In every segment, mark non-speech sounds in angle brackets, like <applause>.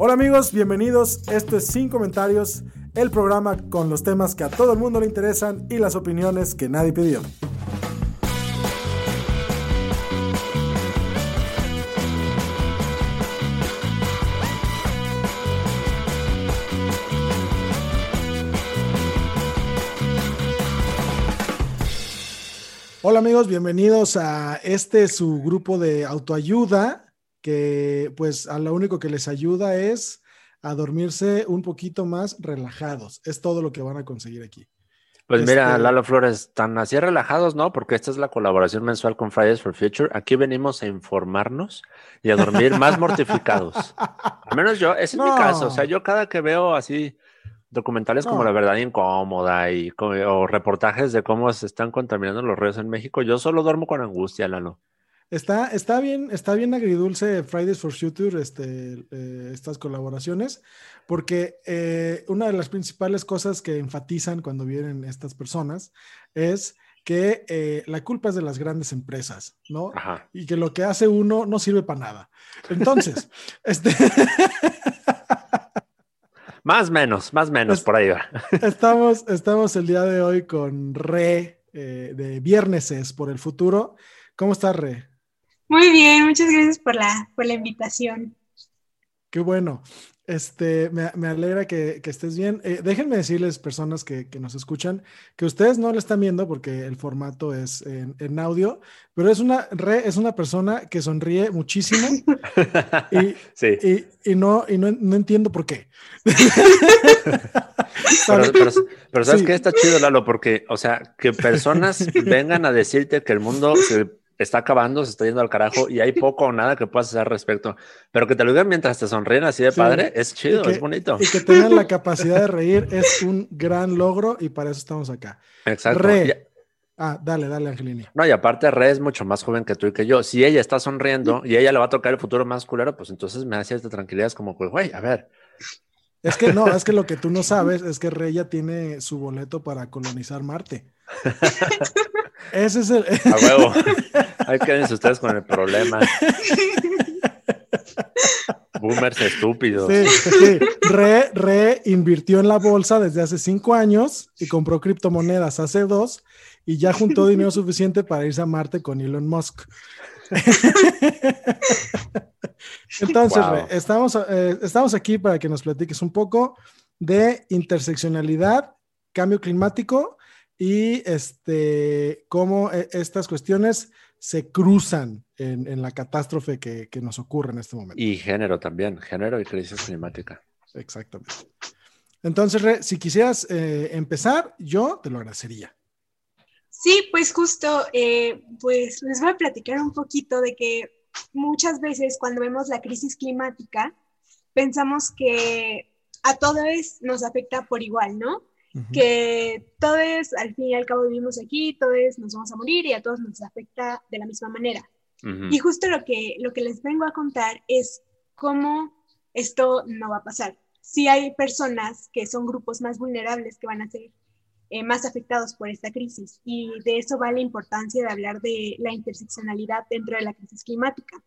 Hola amigos, bienvenidos. Esto es Sin Comentarios, el programa con los temas que a todo el mundo le interesan y las opiniones que nadie pidió. Hola amigos, bienvenidos a este su grupo de autoayuda que pues a lo único que les ayuda es a dormirse un poquito más relajados. Es todo lo que van a conseguir aquí. Pues mira, Este- Lalo Flores, tan así relajados, ¿no? Porque esta es la colaboración mensual con Fridays for Future. Aquí venimos a informarnos y a dormir más <laughs> mortificados. Al menos yo, ese es mi caso. O sea, yo cada que veo así documentales como. La Verdad Incómoda y o reportajes de cómo se están contaminando los ríos en México, yo solo duermo con angustia, Lalo. Está, está bien, está bien agridulce Fridays for Future, este, eh, estas colaboraciones, porque eh, una de las principales cosas que enfatizan cuando vienen estas personas es que eh, la culpa es de las grandes empresas, ¿no? Ajá. Y que lo que hace uno no sirve para nada. Entonces, <laughs> este, Más menos, más menos, Es- por ahí va. <laughs> estamos, estamos el día de hoy con Re eh, de Vierneses por el futuro. ¿Cómo estás, Re? Muy bien, muchas gracias por la, por la invitación. Qué bueno. Este, me, me alegra que, que estés bien. Eh, déjenme decirles, personas que, que nos escuchan, que ustedes no lo están viendo porque el formato es en, en audio, pero es una, Re es una persona que sonríe muchísimo <laughs> y, Sí. y, y no, y no, no entiendo por qué. <laughs> Pero, pero, pero ¿sabes Sí. qué? Está chido, Lalo, porque, o sea, que personas vengan a decirte que el mundo se está acabando, se está yendo al carajo y hay poco o nada que puedas hacer al respecto. Pero que te lo digan mientras te sonríen así de Sí. padre, es chido, que- es bonito. Y que tengan la capacidad de reír es un gran logro y para eso estamos acá. Exacto. Re. Ah, dale, dale, Angelini. no, y aparte, Re es mucho más joven que tú y que yo. Si ella está sonriendo y ella le va a tocar el futuro más culero, pues entonces me da cierta tranquilidad. Es como, güey, a ver. Es que no, es que lo que tú no <laughs> sabes es que Rey ya tiene su boleto para colonizar Marte. Ese es el. <laughs> A huevo. Ahí <laughs> quédense ustedes con el problema. Boomers estúpidos. Sí, sí. Re, Re invirtió en la bolsa desde hace cinco años y compró criptomonedas hace dos y ya juntó dinero suficiente para irse a Marte con Elon Musk. <laughs> Entonces, Wow. Estamos, eh, estamos aquí para que nos platiques un poco de interseccionalidad, cambio climático y este, cómo eh, estas cuestiones se cruzan en, en la catástrofe que, que nos ocurre en este momento. Y género también, género y crisis climática. Exactamente. Entonces, Re, si quisieras eh, empezar, yo te lo agradecería. Sí, pues justo, eh, pues les voy a platicar un poquito de que muchas veces cuando vemos la crisis climática, pensamos que a todos nos afecta por igual, ¿no? Que todos, al fin y al cabo, vivimos aquí, todos nos vamos a morir y a todos nos afecta de la misma manera. Y justo lo que, lo que les vengo a contar es cómo esto no va a pasar. Sí hay personas que son grupos más vulnerables que van a ser eh, más afectados por esta crisis y de eso va la importancia de hablar de la interseccionalidad dentro de la crisis climática.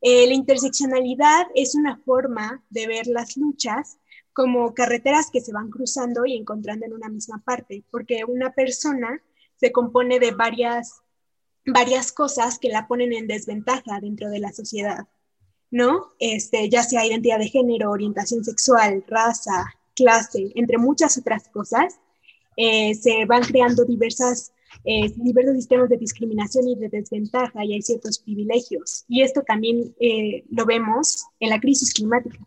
Eh, la interseccionalidad es una forma de ver las luchas como carreteras que se van cruzando y encontrando en una misma parte, porque una persona se compone de varias varias cosas que la ponen en desventaja dentro de la sociedad, ¿no? Este, ya sea identidad de género, orientación sexual, raza, clase, entre muchas otras cosas, eh, se van creando diversas, eh, diversos sistemas de discriminación y de desventaja y hay ciertos privilegios. Y esto también eh, lo vemos en la crisis climática.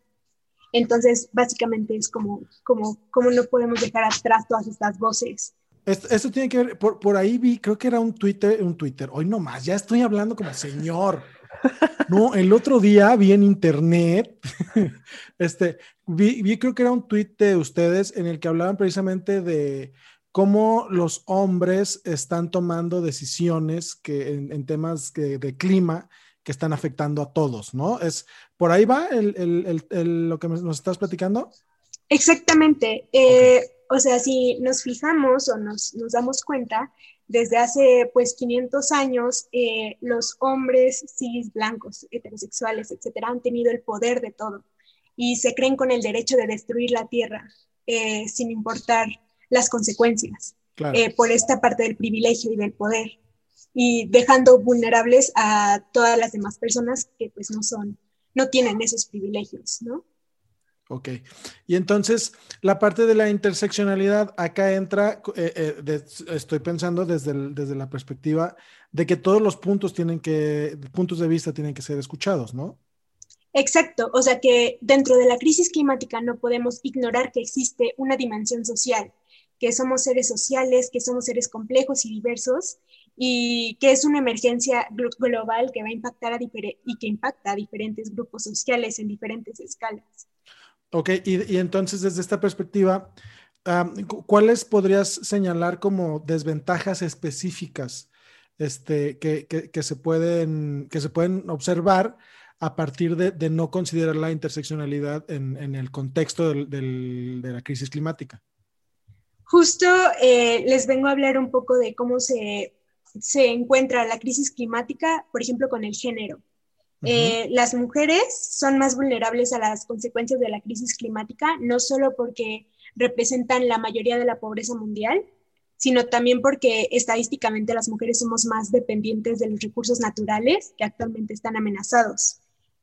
Entonces, básicamente es como, como, como no podemos dejar atrás todas estas voces. Esto, tiene que ver, por, por, ahí vi, creo que era un Twitter, un Twitter, hoy nomás, ya estoy hablando como señor. No, el otro día vi en internet, <laughs> este, vi, vi, creo que era un tweet de ustedes en el que hablaban precisamente de cómo los hombres están tomando decisiones que en, temas de clima que están afectando a todos, ¿no? Es, ¿Por ahí va el, lo que nos estás platicando? Exactamente. Eh, o sea, si nos fijamos o nos, damos cuenta, desde hace pues 500 años, eh, los hombres cis, blancos, heterosexuales, etcétera, han tenido el poder de todo y se creen con el derecho de destruir la tierra eh, sin importar las consecuencias por esta parte del privilegio y del poder y dejando vulnerables a todas las demás personas que pues no son, no tienen esos privilegios, ¿no? Ok. Y entonces, la parte de la interseccionalidad, acá entra, eh, eh, estoy pensando desde, desde la perspectiva de que todos los puntos tienen que, puntos de vista tienen que ser escuchados, ¿no? Exacto, o sea que dentro de la crisis climática no podemos ignorar que existe una dimensión social, que somos seres sociales, que somos seres complejos y diversos y que es una emergencia global que va a impactar a y que impacta a diferentes grupos sociales en diferentes escalas. Ok, y, entonces desde esta perspectiva, ¿cuáles podrías señalar como desventajas específicas este, que, se, pueden, que se pueden observar a partir de, no considerar la interseccionalidad en, el contexto de la crisis climática? Justo eh, les vengo a hablar un poco de cómo se se encuentra la crisis climática, por ejemplo, con el género. Eh, las mujeres son más vulnerables a las consecuencias de la crisis climática, no solo porque representan la mayoría de la pobreza mundial, sino también porque estadísticamente las mujeres somos más dependientes de los recursos naturales que actualmente están amenazados.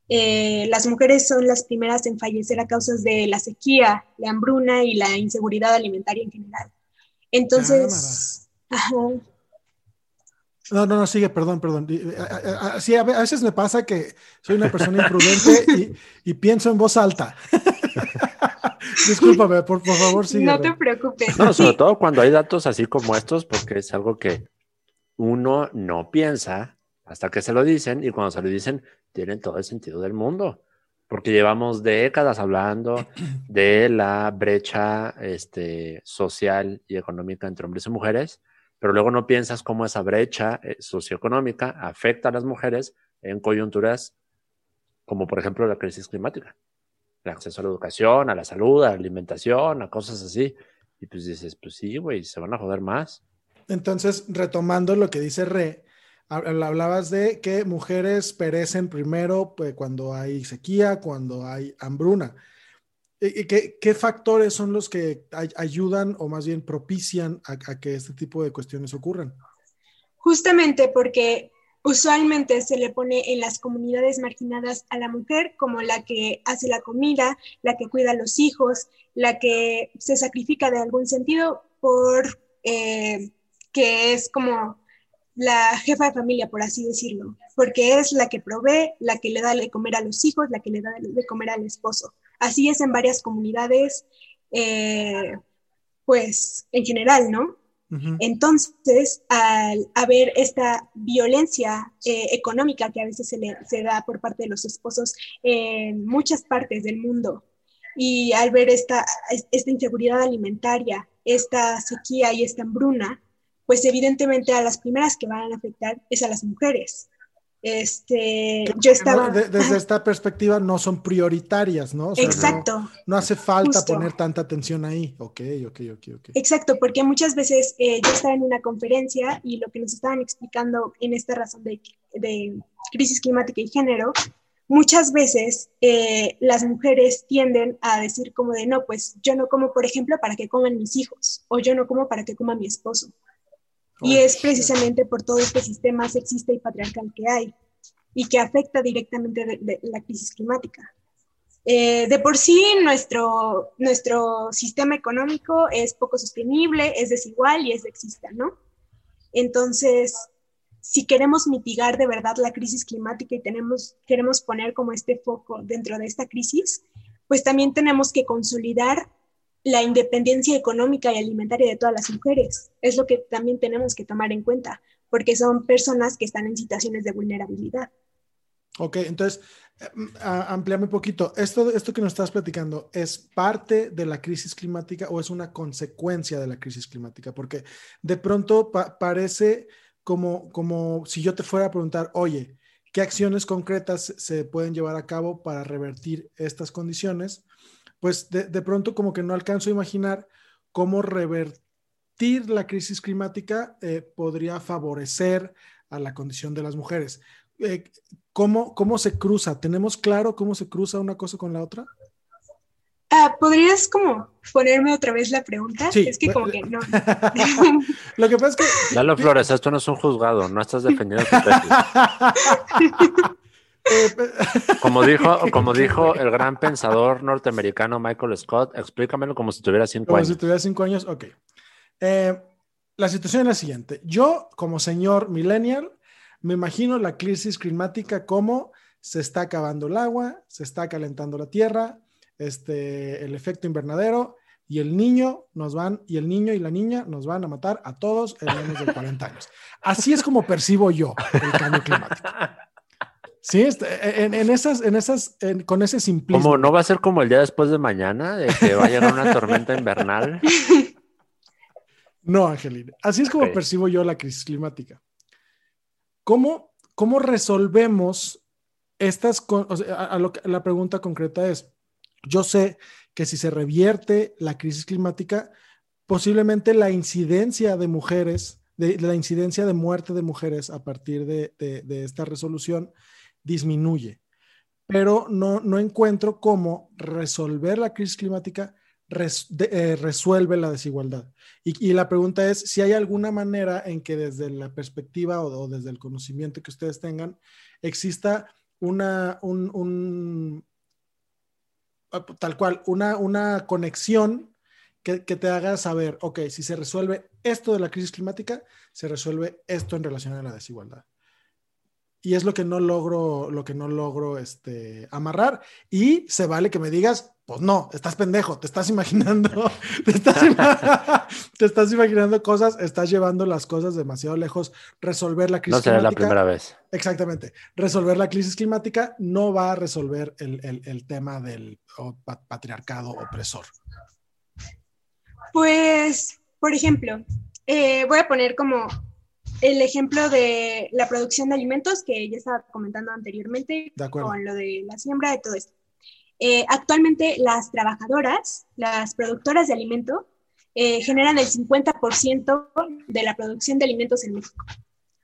Eh, las mujeres son las primeras en fallecer a causa de la sequía, la hambruna y la inseguridad alimentaria en general. Entonces, no, no, no, sigue, perdón, perdón. Sí, a veces me pasa que soy una persona imprudente y, pienso en voz alta. <laughs> Discúlpame, por, favor, sigue. No te preocupes. No, sobre todo cuando hay datos así como estos, porque es algo que uno no piensa hasta que se lo dicen y cuando se lo dicen tienen todo el sentido del mundo. Porque llevamos décadas hablando de la brecha este, social y económica entre hombres y mujeres pero luego no piensas cómo esa brecha eh, socioeconómica afecta a las mujeres en coyunturas como por ejemplo la crisis climática, el acceso a la educación, a la salud, a la alimentación, a cosas así. Y pues dices, pues sí, güey, se van a joder más. Entonces, retomando lo que dice Re, hablabas de que mujeres perecen primero pues, cuando hay sequía, cuando hay hambruna. ¿Qué, ¿Qué, factores son los que ayudan o más bien propician a, que este tipo de cuestiones ocurran? Justamente porque usualmente se le pone en las comunidades marginadas a la mujer como la que hace la comida, la que cuida a los hijos, la que se sacrifica de algún sentido por eh, que es como la jefa de familia, por así decirlo, porque es la que provee, la que le da de comer a los hijos, la que le da de comer al esposo. Así es en varias comunidades, eh, pues en general, ¿no? Entonces, al haber esta violencia eh, económica que a veces se, le, se da por parte de los esposos en muchas partes del mundo, y al ver esta, esta inseguridad alimentaria, esta sequía y esta hambruna, pues evidentemente a las primeras que van a afectar es a las mujeres. Este, yo estaba... desde esta perspectiva no son prioritarias, ¿no? Exacto. No, hace falta poner tanta atención ahí. Ok, ok, ok, ok. Exacto, porque muchas veces eh, yo estaba en una conferencia y lo que nos estaban explicando en esta razón de, crisis climática y género, muchas veces eh, las mujeres tienden a decir como de, no, pues yo no como, por ejemplo, para que coman mis hijos, o yo no como para que coma mi esposo. Y es precisamente por todo este sistema sexista y patriarcal que hay y que afecta directamente de, la crisis climática. Eh, de por sí, nuestro, nuestro sistema económico es poco sostenible, es desigual y es sexista, ¿no? Entonces, si queremos mitigar de verdad la crisis climática y tenemos, queremos poner como este foco dentro de esta crisis, pues también tenemos que consolidar la independencia económica y alimentaria de todas las mujeres. Es lo que también tenemos que tomar en cuenta, porque son personas que están en situaciones de vulnerabilidad. Ok, entonces, eh, ampliame un poquito. Esto, esto que nos estás platicando, ¿es parte de la crisis climática o es una consecuencia de la crisis climática? Porque de pronto parece como, como si yo te fuera a preguntar, oye, ¿qué acciones concretas se pueden llevar a cabo para revertir estas condiciones? Pues de, de pronto como que no alcanzo a imaginar cómo revertir la crisis climática eh, podría favorecer a la condición de las mujeres. Eh, ¿cómo, ¿cómo se cruza? ¿Tenemos claro cómo se cruza una cosa con la otra? Ah, ¿Podrías como ponerme otra vez la pregunta? Sí. Es que como que no. <laughs> Lo que pasa es que... Lalo Flores, esto no es un juzgado, no estás defendiendo tu tesis. <laughs> Como dijo, <laughs> como dijo el gran pensador norteamericano Michael Scott, explícamelo como si tuviera cinco Como años. si tuviera cinco años, ok. Eh, la situación es la siguiente. Yo, como señor millennial, me imagino la crisis climática como se está acabando el agua, se está calentando la tierra, este, el efecto invernadero y el niño nos van, y el niño y la niña nos van a matar a todos en menos de 40 años. Así es como percibo yo el cambio climático. <laughs> Sí, este, en, en esas, en esas, en- con ese simplismo. ¿Cómo no va a ser como el día después de mañana, de que va a llegar una tormenta invernal? No, Angelina. Así es como percibo yo la crisis climática. ¿Cómo, cómo resolvemos estas o sea, a- a lo que- la pregunta concreta es, yo sé que si se revierte la crisis climática, posiblemente la incidencia de mujeres, de, de la incidencia de muerte de mujeres a partir de, de- de esta resolución disminuye. Pero no, no encuentro cómo resolver la crisis climática eh, resuelve la desigualdad. Y, y la pregunta es si hay alguna manera en que desde la perspectiva o, desde el conocimiento que ustedes tengan, exista una, un, un- ah, tal cual, una, una conexión que, que te haga saber, ok, si se resuelve esto de la crisis climática, se resuelve esto en relación a la desigualdad. Y es lo que no logro, lo que no logro este, amarrar. Y se vale que me digas, pues no, estás pendejo, te estás imaginando, <laughs> te estás, ima- <laughs> te estás imaginando cosas, estás llevando las cosas demasiado lejos. Resolver la crisis No será la primera vez. Exactamente. Resolver la crisis climática no va a resolver el, el- el tema del o, patriarcado opresor. Pues, por ejemplo, eh, voy a poner como el ejemplo de la producción de alimentos que ya estaba comentando anteriormente De con lo de la siembra y todo esto. Eh, actualmente las trabajadoras, las productoras de alimento, eh, generan el 50% de la producción de alimentos en México.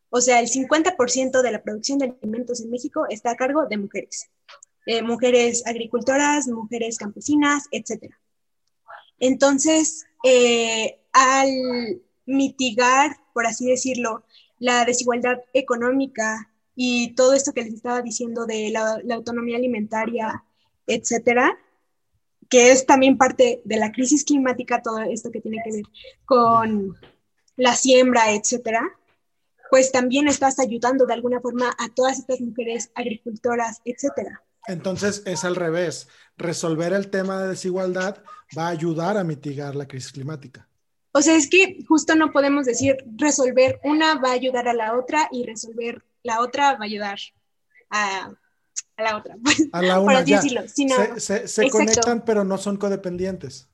O sea, el 50% de la producción de alimentos en México está a cargo de mujeres. Eh, mujeres agricultoras, mujeres campesinas, etcétera. Entonces, eh, al mitigar, por así decirlo, la desigualdad económica y todo esto que les estaba diciendo de la, autonomía alimentaria, etcétera, que es también parte de la crisis climática, todo esto que tiene que ver con la siembra, etcétera, pues también estás ayudando de alguna forma a todas estas mujeres agricultoras, etcétera. Entonces es al revés. Resolver el tema de desigualdad va a ayudar a mitigar la crisis climática. O sea, es que justo no podemos decir resolver una va a ayudar a la otra y resolver la otra va a ayudar a, a la otra. Pues, <laughs> A la por una así decirlo. sino- Se, se- se Exacto. conectan, pero no son codependientes.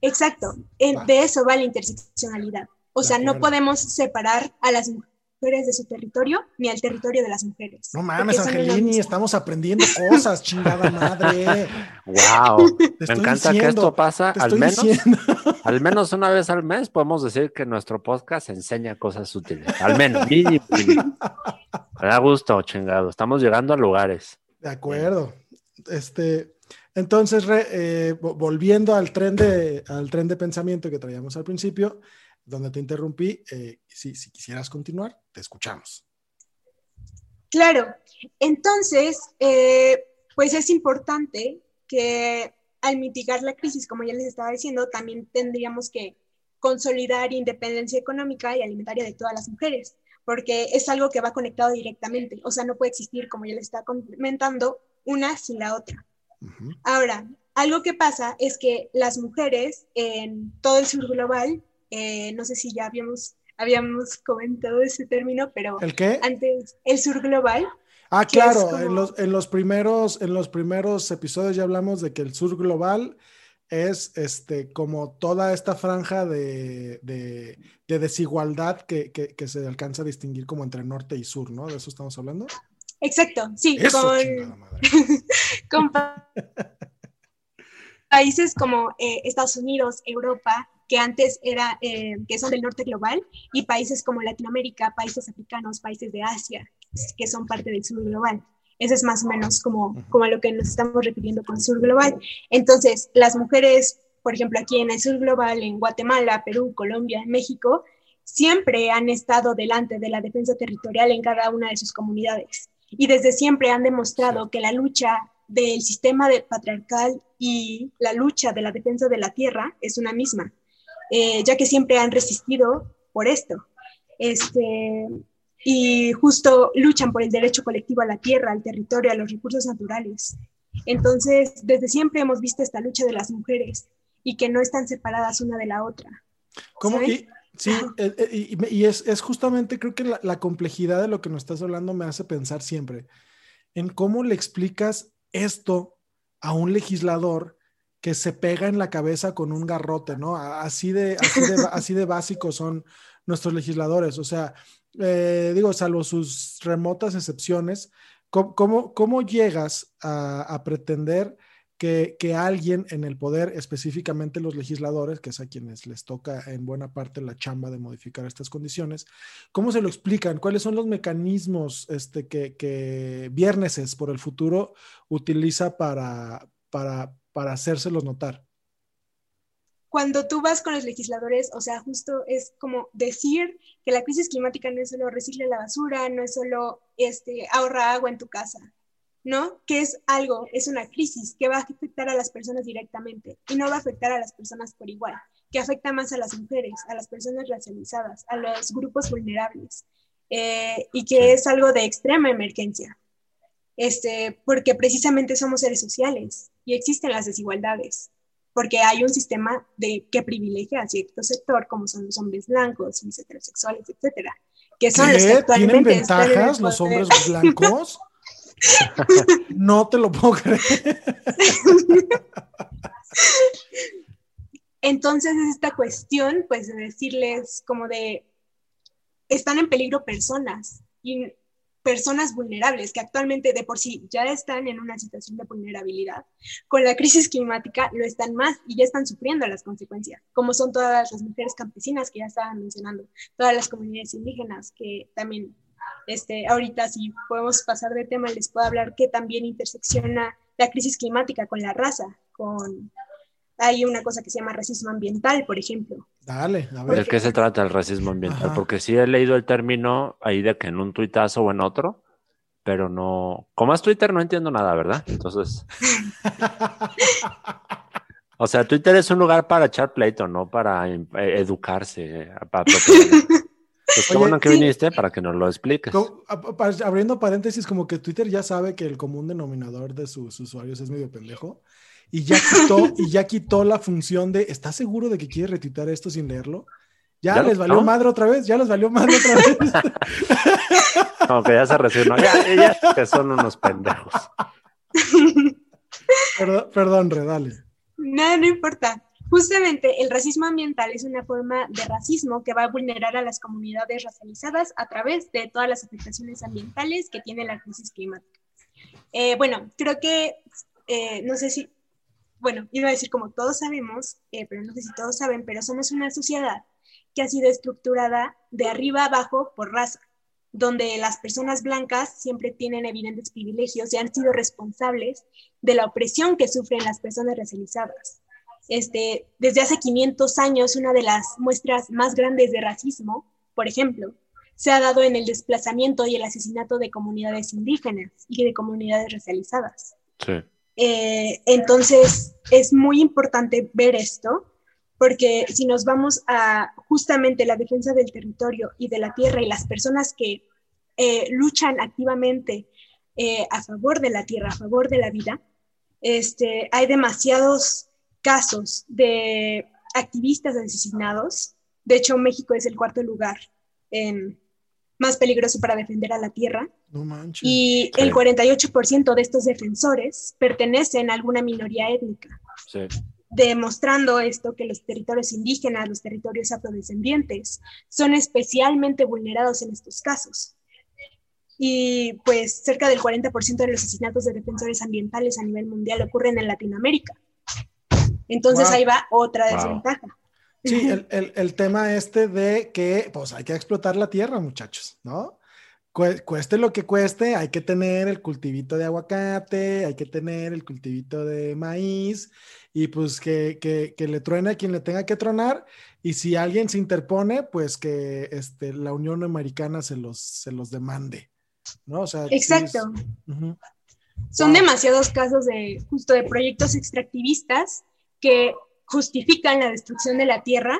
exacto. Va. de eso va la interseccionalidad. O sea, no podemos separar a las mujeres de su territorio ni al territorio de las mujeres. No mames, Angelini, estamos aprendiendo cosas, chingada madre. <laughs> ¡Wow! Te Me estoy encanta que esto pasa al menos, diciendo. Al menos una vez al mes. Podemos decir que nuestro podcast enseña cosas útiles. Al menos. Me da gusto, chingado. Estamos llegando a lugares. De acuerdo. Este, entonces, re- eh, vo- volviendo al tren, de, al tren de pensamiento que traíamos al principio, donde te interrumpí, eh, si, si quisieras continuar, te escuchamos. Claro, entonces, eh, pues es importante que al mitigar la crisis, como ya les estaba diciendo, también tendríamos que consolidar independencia económica y alimentaria de todas las mujeres, porque es algo que va conectado directamente, o sea, no puede existir, como ya les estaba comentando, una sin la otra. Ahora, algo que pasa es que las mujeres en todo el sur global, eh, no sé si ya habíamos, habíamos comentado ese término, pero ¿El qué? antes, el sur global. Ah, claro, como- en, los, en, los primeros, en los primeros episodios ya hablamos de que el sur global es este, como toda esta franja de, de- de desigualdad que, que- que se alcanza a distinguir como entre norte y sur, ¿no? ¿De eso estamos hablando? Exacto, sí, Eso, con, chingada madre. <laughs> con pa- países como eh, Estados Unidos, Europa, que antes era, eh, que son del norte global, y países como Latinoamérica, países africanos, países de Asia, que son parte del sur global. Ese es más o menos como, como a lo que nos estamos refiriendo con sur global. Entonces, las mujeres, por ejemplo, aquí en el sur global, en Guatemala, Perú, Colombia, México, siempre han estado delante de la defensa territorial en cada una de sus comunidades. Y desde siempre han demostrado que la lucha del sistema de patriarcal y la lucha de la defensa de la tierra es una misma, eh, ya que siempre han resistido por esto. Este, y justo luchan por el derecho colectivo a la tierra, al territorio, a los recursos naturales. Entonces, desde siempre hemos visto esta lucha de las mujeres y que no están separadas una de la otra. ¿Cómo? Y, sí, eh, eh, y, es, es justamente, creo que la, la complejidad de lo que nos estás hablando me hace pensar siempre en cómo le explicas esto a un legislador que se pega en la cabeza con un garrote, ¿no? Así de, así de, <laughs> así de básicos son nuestros legisladores. O sea, eh, digo, salvo sus remotas excepciones, ¿cómo, cómo, llegas a, a pretender que, que alguien en el poder, específicamente los legisladores, que es a quienes les toca en buena parte la chamba de modificar estas condiciones, ¿cómo se lo explican? ¿Cuáles son los mecanismos este, que, que Vierneses por el futuro utiliza para, para, para hacérselos notar? Cuando tú vas con los legisladores, o sea, justo es como decir que la crisis climática no es solo recicla la basura, no es solo este, ahorra agua en tu casa, ¿no? Que es algo, es una crisis que va a afectar a las personas directamente y no va a afectar a las personas por igual, que afecta más a las mujeres, a las personas racializadas, a los grupos vulnerables, eh, y que es algo de extrema emergencia, este, porque precisamente somos seres sociales y existen las desigualdades porque hay un sistema de, que privilegia a cierto sector, como son los hombres blancos, los heterosexuales, etcétera, que son los que actualmente ¿Tienen ventajas los hombres blancos? <laughs> No te lo puedo creer. Entonces es esta cuestión, pues, de decirles como de, están en peligro personas y personas vulnerables que actualmente de por sí ya están en una situación de vulnerabilidad. Con la crisis climática lo están más y ya están sufriendo las consecuencias, como son todas las mujeres campesinas que ya estaban mencionando, todas las comunidades indígenas que también, este, ahorita si podemos pasar de tema, les puedo hablar que también intersecciona la crisis climática con la raza, con hay una cosa que se llama racismo ambiental, por ejemplo. Dale, a ¿De ver. qué se trata el racismo ambiental? Ajá. Porque sí he leído el término ahí de que en un tuitazo o en otro, pero no. Como es Twitter, no entiendo nada, ¿verdad? Entonces. <laughs> O sea, Twitter es un lugar para echar pleito, no para eh, educarse. eh, para. Pues qué Oye, bueno que sí. viniste para que nos lo expliques. Abriendo paréntesis, como que Twitter ya sabe que el común denominador de sus usuarios es medio pendejo y ya quitó, y ya quitó la función de ¿estás seguro de que quieres retuitar esto sin leerlo? Ya, ¿Ya lo les valió madre otra vez, ya les valió madre otra vez. <laughs> Como que ya se resignó. Ya, ya, que son unos pendejos. perdón, perdón, Re, dale. No, no importa. Justamente el racismo ambiental es una forma de racismo que va a vulnerar a las comunidades racializadas a través de todas las afectaciones ambientales que tiene la crisis climática. Eh, bueno, creo que, eh, no sé si, bueno, iba a decir como todos sabemos, eh, pero no sé si todos saben, pero somos una sociedad que ha sido estructurada de arriba abajo por raza, donde las personas blancas siempre tienen evidentes privilegios y han sido responsables de la opresión que sufren las personas racializadas. Este, desde hace 500 años, una de las muestras más grandes de racismo, por ejemplo, se ha dado en el desplazamiento y el asesinato de comunidades indígenas y de comunidades racializadas. Sí. Eh, entonces, es muy importante ver esto, porque si nos vamos a justamente la defensa del territorio y de la tierra y las personas que eh, luchan activamente eh, a favor de la tierra, a favor de la vida, este, hay demasiados casos de activistas asesinados. De hecho, México es el cuarto lugar en más peligroso para defender a la tierra. No manches. Y el 48% de estos defensores pertenecen a alguna minoría étnica. Sí. Demostrando esto que los territorios indígenas, los territorios afrodescendientes, son especialmente vulnerados en estos casos. Y pues cerca del 40% de los asesinatos de defensores ambientales a nivel mundial ocurren en Latinoamérica. Entonces Wow. ahí va otra Wow. desventaja. Sí, <laughs> el, el- el tema este de que pues hay que explotar la tierra, muchachos, ¿no? Cue- Cueste lo que cueste, hay que tener el cultivito de aguacate, hay que tener el cultivito de maíz y pues que, que, que le truene a quien le tenga que tronar y si alguien se interpone, pues que este, la Unión Americana se los, se los demande, ¿no? O sea, sí es- Exacto. Ujú. Son Wow. demasiados casos de justo de proyectos extractivistas que justifican la destrucción de la tierra,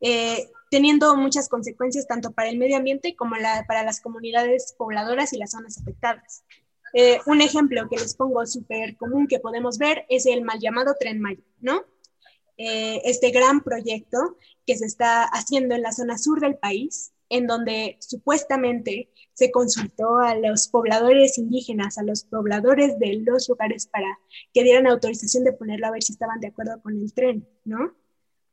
eh, teniendo muchas consecuencias tanto para el medio ambiente como para las comunidades pobladoras y las zonas afectadas. Eh, un ejemplo que les pongo súper común que podemos ver es el mal llamado Tren Maya, ¿no? Eh, este gran proyecto que se está haciendo en la zona sur del país, en donde supuestamente se consultó a los pobladores indígenas, a los pobladores de los lugares para que dieran autorización de ponerlo a ver si estaban de acuerdo con el tren, ¿no?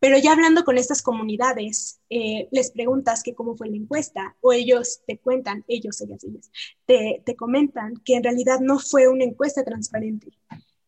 Pero ya hablando con estas comunidades, eh, les preguntas que cómo fue la encuesta, o ellos te cuentan, ellos, ellas, ellas, te, te comentan que en realidad no fue una encuesta transparente,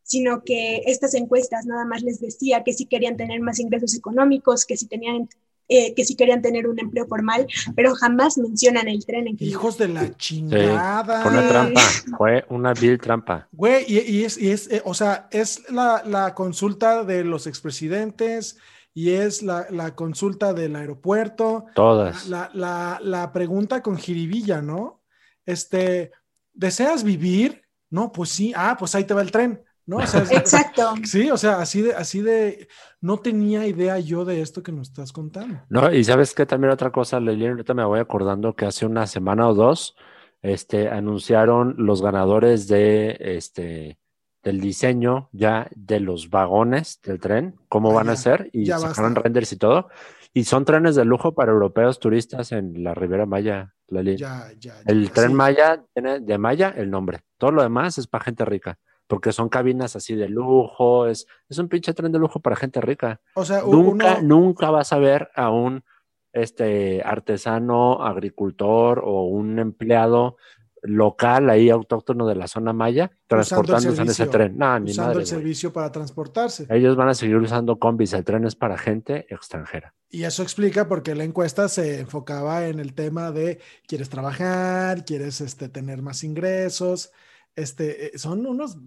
sino que estas encuestas nada más les decía que si querían tener más ingresos económicos, que si tenían, eh, que si querían tener un empleo formal, pero jamás mencionan el tren en que Hijos de la chingada. Fue una Sí. trampa, fue una vil trampa. Güey, y, y es, y es eh, o sea, es la, la consulta de los expresidentes y es la, la consulta del aeropuerto, Todas. la, la, la pregunta con jiribilla, ¿no? Este, ¿deseas vivir? No, pues sí, ah, pues ahí te va el tren, ¿no? O sea, es- <laughs> Exacto. sí, o sea, así de, así de, no tenía idea yo de esto que nos estás contando. No, y sabes que también otra cosa, Lili, ahorita me voy acordando que hace una semana o dos, este, anunciaron los ganadores de, este, del diseño ya de los vagones del tren, cómo Ah, van a ser, y sacaron basta. renders y todo, y son trenes de lujo para europeos turistas en la Ribera Maya. Ya, ya. ya, El tren sí. Maya tiene de Maya el nombre. Todo lo demás es para gente rica. Porque son cabinas así de lujo. Es, es un pinche tren de lujo para gente rica. O sea, Nunca, uno, nunca vas a ver a un este artesano, agricultor o un empleado local ahí autóctono de la zona maya transportándose en ese tren. No, ni usando madre, el servicio para transportarse. Ellos van a seguir usando combis. El tren es para gente extranjera. Y eso explica por qué la encuesta se enfocaba en el tema de quieres trabajar, quieres este, tener más ingresos. Este, eh, son unos,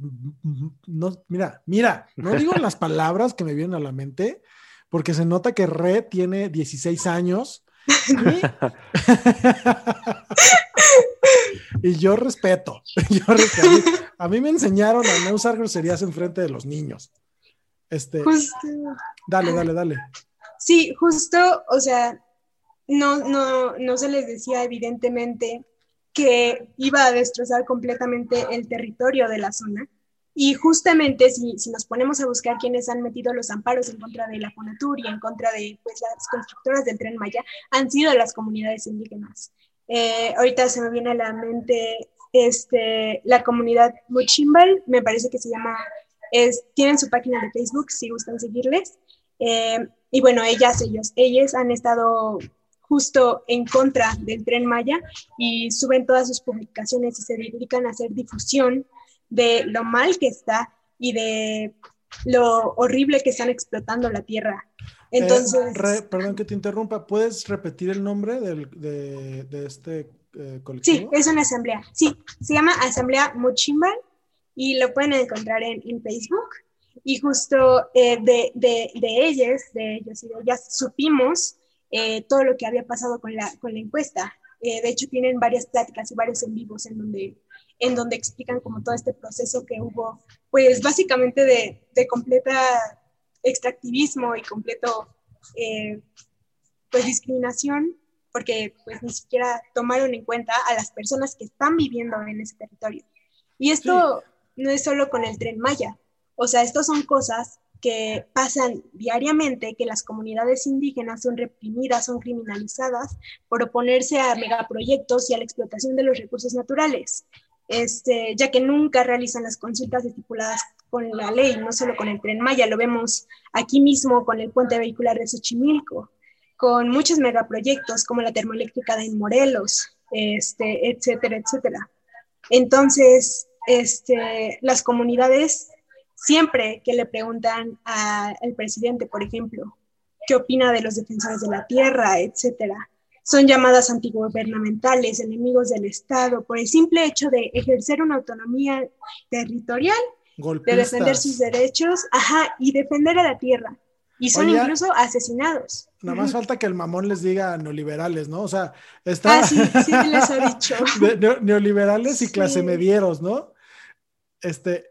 no, mira, mira, no digo <laughs> las palabras que me vienen a la mente, porque se nota que Re tiene 16 años. <laughs> Y, yo respeto, <laughs> yo respeto. A mí, a mí me enseñaron a no usar groserías en frente de los niños. Este, Justo. dale, dale, dale. Sí, justo, o sea, no, no, no se les decía evidentemente que iba a destrozar completamente el territorio de la zona. Y justamente si, si nos ponemos a buscar quiénes han metido los amparos en contra de la Fonatur y en contra de pues, las constructoras del tren Maya, han sido las comunidades indígenas. Eh, ahorita se me viene a la mente este, la comunidad Mochimbal, me parece que se llama, es, tienen su página de Facebook si gustan seguirles. Eh, y bueno, ellas, ellos, ellas han estado justo en contra del tren Maya y suben todas sus publicaciones y se dedican a hacer difusión de lo mal que está y de lo horrible que están explotando la tierra. Entonces, Eh, Re, perdón que te interrumpa, ¿puedes repetir el nombre del, de, de, este eh, colectivo? sí, es una asamblea. Sí, se llama Asamblea Mochimbal y lo pueden encontrar en, en Facebook. Y justo eh, de, de, de, ellas, de ellos y de ellas, supimos eh, todo lo que había pasado con la, con la encuesta. Eh, de hecho, tienen varias pláticas y varios en vivos en donde, en donde explican como todo este proceso que hubo, pues básicamente de, de completa extractivismo y completo, eh, pues discriminación, porque pues ni siquiera tomaron en cuenta a las personas que están viviendo en ese territorio. Y esto sí. no es solo con el tren Maya, O sea, estas son cosas que pasan diariamente, que las comunidades indígenas son reprimidas, son criminalizadas por oponerse a megaproyectos y a la explotación de los recursos naturales, este, ya que nunca realizan las consultas estipuladas con la ley, no solo con el tren Maya, lo vemos aquí mismo con el puente vehicular de Xochimilco, con muchos megaproyectos como la termoeléctrica de Morelos, este, etcétera, etcétera. Entonces, este, las comunidades siempre que le preguntan al presidente, por ejemplo, qué opina de los defensores de la tierra, etcétera, son llamadas antigubernamentales, enemigos del Estado, por el simple hecho de ejercer una autonomía territorial, de defender sus derechos, ajá, y defender a la tierra. Y son incluso asesinados. Nada más falta que el mamón les diga neoliberales, ¿no? O sea, está... Ah, sí, sí les ha dicho. <laughs> neoliberales y clase medieros, ¿no? Este,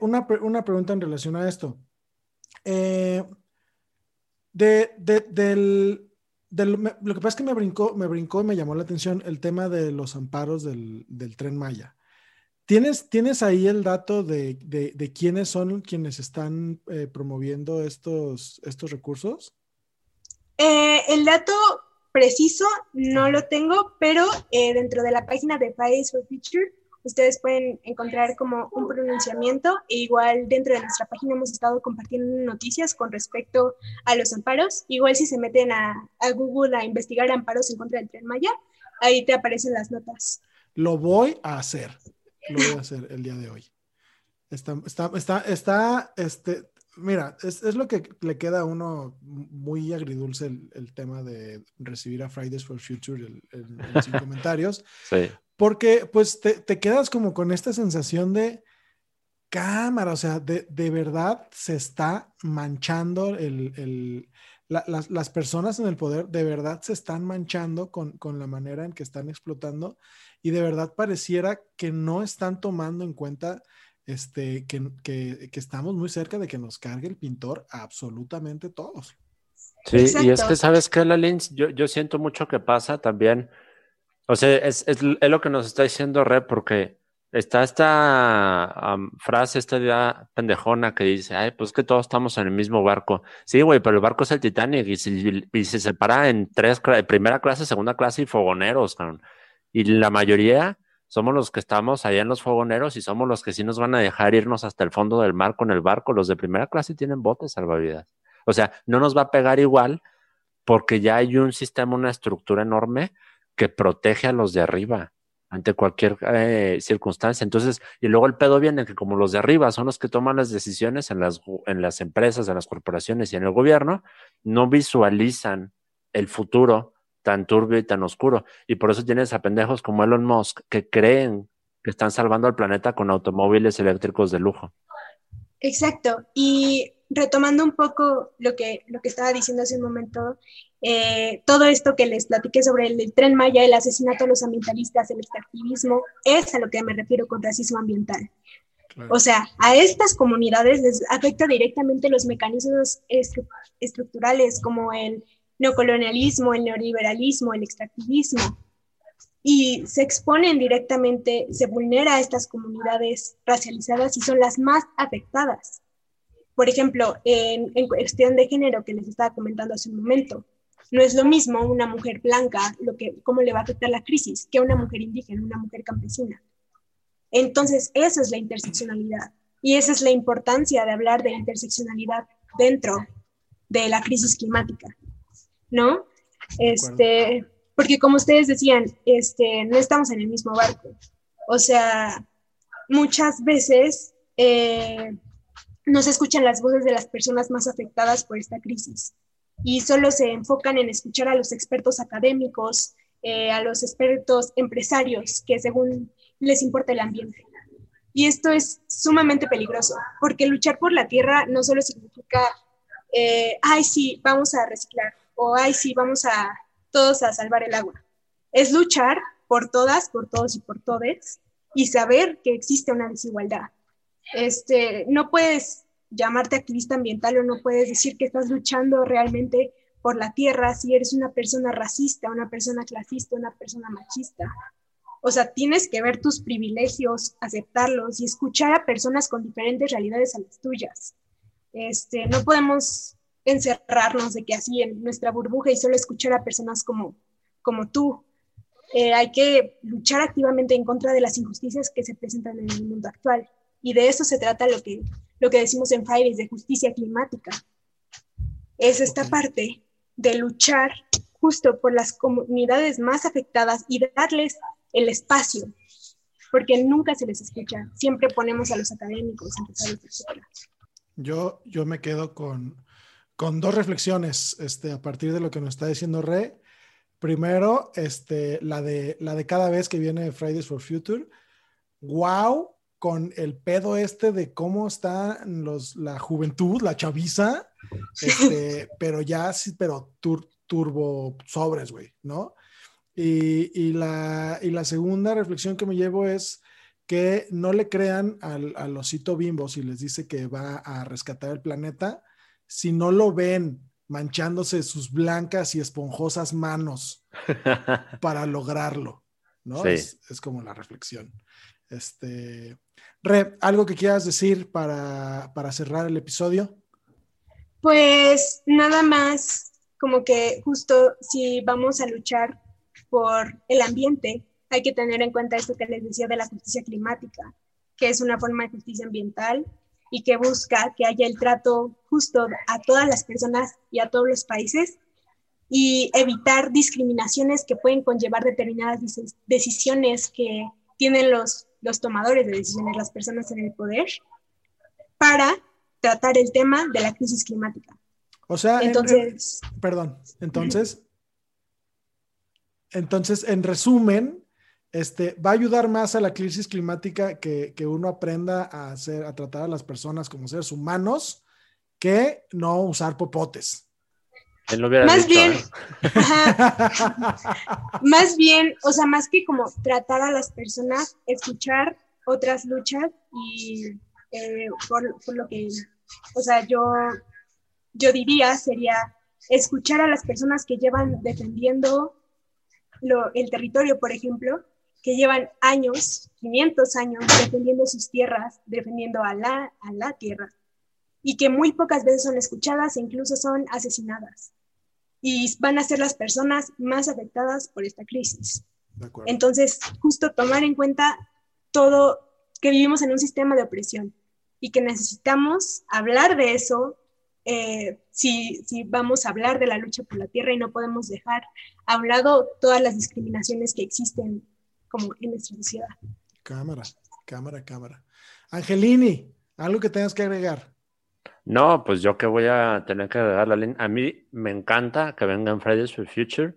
una, pregunta en relación a esto. Eh, de, del, lo que pasa es que me brincó, me brincó y me llamó la atención el tema de los amparos del, tren Maya. ¿Tienes, ¿Tienes ahí el dato de, quiénes son quienes están eh, promoviendo estos, estos recursos? Eh, el dato preciso no lo tengo, pero dentro de la página de Fridays for Future ustedes pueden encontrar como un pronunciamiento. E igual dentro de nuestra página hemos estado compartiendo noticias con respecto a los amparos. Igual si se meten a, Google a investigar amparos en contra del tren Maya, ahí te aparecen las notas. Lo voy a hacer. Lo voy a hacer el día de hoy. Está, está, está, está este, mira, es, es, lo que le queda a uno muy agridulce el, tema de recibir a Fridays for Future en, los <laughs> comentarios. Sí. Porque pues te, quedas como con esta sensación de cámara, o sea, de, verdad se está manchando el, las, personas en el poder, de verdad se están manchando con, la manera en que están explotando y de verdad pareciera que no están tomando en cuenta este, que, estamos muy cerca de que nos cargue el pintor absolutamente todos. Sí, y es que sabes que, la yo, yo siento mucho que pasa también o sea, es, es, lo que nos está diciendo Rep, porque está esta frase, esta idea pendejona que dice, ay, pues que todos estamos en el mismo barco. Sí, güey, pero el barco es el Titanic y, se separa en tres, primera clase, segunda clase y fogoneros, Y la mayoría somos los que estamos allá en los fogoneros y somos los que sí nos van a dejar irnos hasta el fondo del mar con el barco. Los de primera clase tienen botes salvavidas. O sea, no nos va a pegar igual porque ya hay un sistema, una estructura enorme que protege a los de arriba ante cualquier eh, circunstancia. Entonces, y luego el pedo viene que como los de arriba son los que toman las decisiones en las, en las empresas, en las corporaciones y en el gobierno, no visualizan el futuro tan turbio y tan oscuro. Y por eso tienes a pendejos como Elon Musk que creen que están salvando al planeta con automóviles eléctricos de lujo. Exacto. Y retomando un poco lo que, lo que estaba diciendo hace un momento, eh, todo esto que les platiqué sobre el, tren Maya, el asesinato de los ambientalistas, el extractivismo, es a lo que me refiero con racismo ambiental. O sea, a estas comunidades les afecta directamente los mecanismos estructurales como el neocolonialismo, el neoliberalismo, el extractivismo. Y se exponen directamente, se vulnera a estas comunidades racializadas y son las más afectadas. Por ejemplo, en, cuestión de género que les estaba comentando hace un momento, no es lo mismo una mujer blanca, lo que, cómo le va a afectar la crisis, que una mujer indígena, una mujer campesina. Entonces, esa es la interseccionalidad. Y esa es la importancia de hablar de interseccionalidad dentro de la crisis climática, ¿no? Este, porque como ustedes decían, este, no estamos en el mismo barco. O sea, muchas veces eh, no se escuchan las voces de las personas más afectadas por esta crisis y solo se enfocan en escuchar a los expertos académicos, eh, a los expertos empresarios que según les importa el ambiente. Y esto es sumamente peligroso, porque luchar por la tierra no solo significa, eh, ay, sí, vamos a reciclar, o ay, sí, vamos a todos a salvar el agua. Es luchar por todas, por todos y por todes, y saber que existe una desigualdad. Este, no puedes llamarte activista ambiental o no puedes decir que estás luchando realmente por la tierra si eres una persona racista, una persona clasista, una persona machista. O sea, tienes que ver tus privilegios, aceptarlos y escuchar a personas con diferentes realidades a las tuyas. Este, no podemos encerrarnos de que así en nuestra burbuja y solo escuchar a personas como, como tú. Eh, hay que luchar activamente en contra de las injusticias que se presentan en el mundo actual. Y de eso se trata lo que, lo que decimos en Fridays de justicia climática. Es esta parte de luchar justo por las comunidades más afectadas y darles el espacio, porque nunca se les escucha. Siempre ponemos a los académicos, empresarios. Yo, yo me quedo con, con dos reflexiones este, a partir de lo que nos está diciendo Re. Primero, este, la, de, la de cada vez que viene Fridays for Future. ¡Wow! Con el pedo este de cómo está los, la juventud, la chaviza, este, <laughs> pero ya sí, pero turbo sobres, güey, ¿no? Y, y, la, y la segunda reflexión que me llevo es que no le crean al, al osito bimbo si les dice que va a rescatar el planeta, si no lo ven manchándose sus blancas y esponjosas manos <laughs> para lograrlo, ¿no? Es, es, como la reflexión. Este, Re, ¿algo que quieras decir para, para cerrar el episodio? Pues nada más, como que justo si vamos a luchar por el ambiente, hay que tener en cuenta esto que les decía de la justicia climática, que es una forma de justicia ambiental y que busca que haya el trato justo a todas las personas y a todos los países y evitar discriminaciones que pueden conllevar determinadas decisiones que tienen los, los tomadores de decisiones, las personas en el poder, para tratar el tema de la crisis climática. O sea, entonces, perdón, entonces, entonces, en resumen, este, va a ayudar más a la crisis climática que, que, uno aprenda a, hacer, a tratar a las personas como seres humanos que no usar popotes. Más bien, ¿eh? <laughs> más bien, o sea, más que como tratar a las personas, escuchar otras luchas y eh, por, por, lo que, o sea, yo, yo diría sería escuchar a las personas que llevan defendiendo lo, el territorio, por ejemplo, que llevan años, 500 años, defendiendo sus tierras, defendiendo a la, a la tierra, y que muy pocas veces son escuchadas e incluso son asesinadas. Y van a ser las personas más afectadas por esta crisis. Entonces, justo tomar en cuenta todo que vivimos en un sistema de opresión y que necesitamos hablar de eso eh, si, si, vamos a hablar de la lucha por la tierra y no podemos dejar a un lado todas las discriminaciones que existen como en nuestra sociedad. Cámara, cámara, cámara. Angelini, algo que tengas que agregar. No, pues yo que voy a tener que agregar la línea. A mí me encanta que vengan Fridays for Future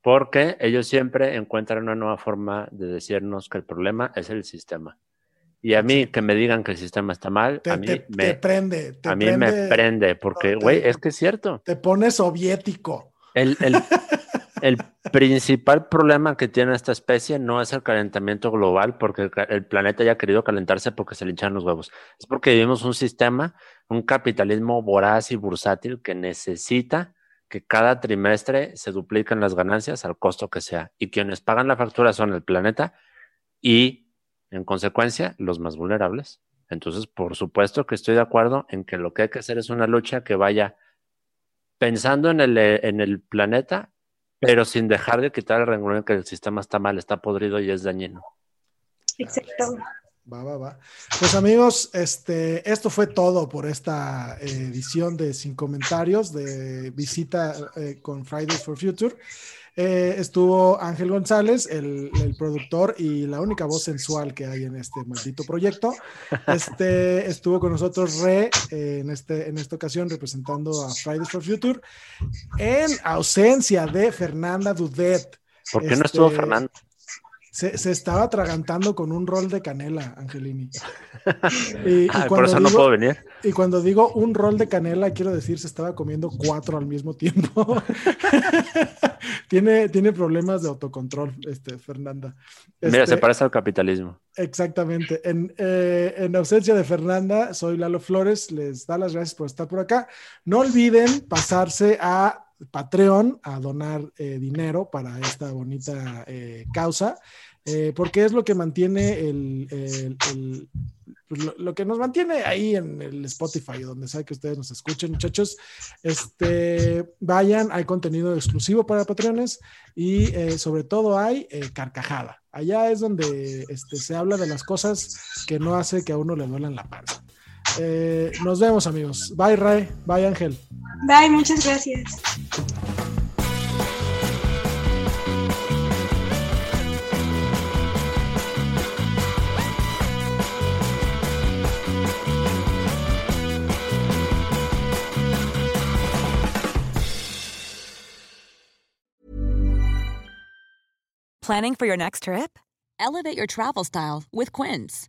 porque ellos siempre encuentran una nueva forma de decirnos que el problema es el sistema. Y a mí que me digan que el sistema está mal, a mí me prende. a mí me prende, porque, güey, es que es cierto. Te pone soviético. El, el, <laughs> el, principal problema que tiene esta especie no es el calentamiento global, porque el planeta haya querido calentarse porque se le hinchan los huevos. Es porque vivimos un sistema, un capitalismo voraz y bursátil que necesita que cada trimestre se dupliquen las ganancias al costo que sea. Y quienes pagan la factura son el planeta y en consecuencia, los más vulnerables. Entonces, por supuesto que estoy de acuerdo en que lo que hay que hacer es una lucha que vaya pensando en el planeta, pero sin dejar de quitar el renglón que el sistema está mal, está podrido y es dañino. Exacto. Va, va, va. Pues amigos, este, esto fue todo por esta eh, edición de Sin Comentarios de visita eh, con Fridays for Future. Eh, estuvo Ángel González, el, productor y la única voz sensual que hay en este maldito proyecto. Este, estuvo con nosotros Re eh, en, este, en esta ocasión representando a Fridays for Future en ausencia de Fernanda Dudet. ¿Por qué no estuvo este, Fernanda? Se, estaba atragantando con un rol de canela, Angelini. <laughs> Y, ah, por eso no puedo venir. Y cuando digo un rol de canela, quiero decir, se estaba comiendo cuatro al mismo tiempo. <laughs> tiene, tiene problemas de autocontrol, este, Fernanda. Mira, se este, parece al capitalismo. Exactamente. En, eh, en ausencia de Fernanda, soy Lalo Flores. Les da las gracias por estar por acá. No olviden pasarse a Patreon a donar eh, dinero para esta bonita eh, causa. eh, porque es lo que mantiene el, pues, lo, que nos mantiene ahí en el Spotify, donde sea que ustedes nos escuchen, muchachos. Este, vayan, hay contenido exclusivo para Patreones y eh, sobre todo hay eh, carcajada. Allá es donde este, se habla de las cosas que no hace que a uno le duelan la panza. Eh, nos vemos, amigos. Bye, Ray. Bye, Ángel. Bye, muchas gracias. Planning for your next trip? Elevate your travel style with Quince.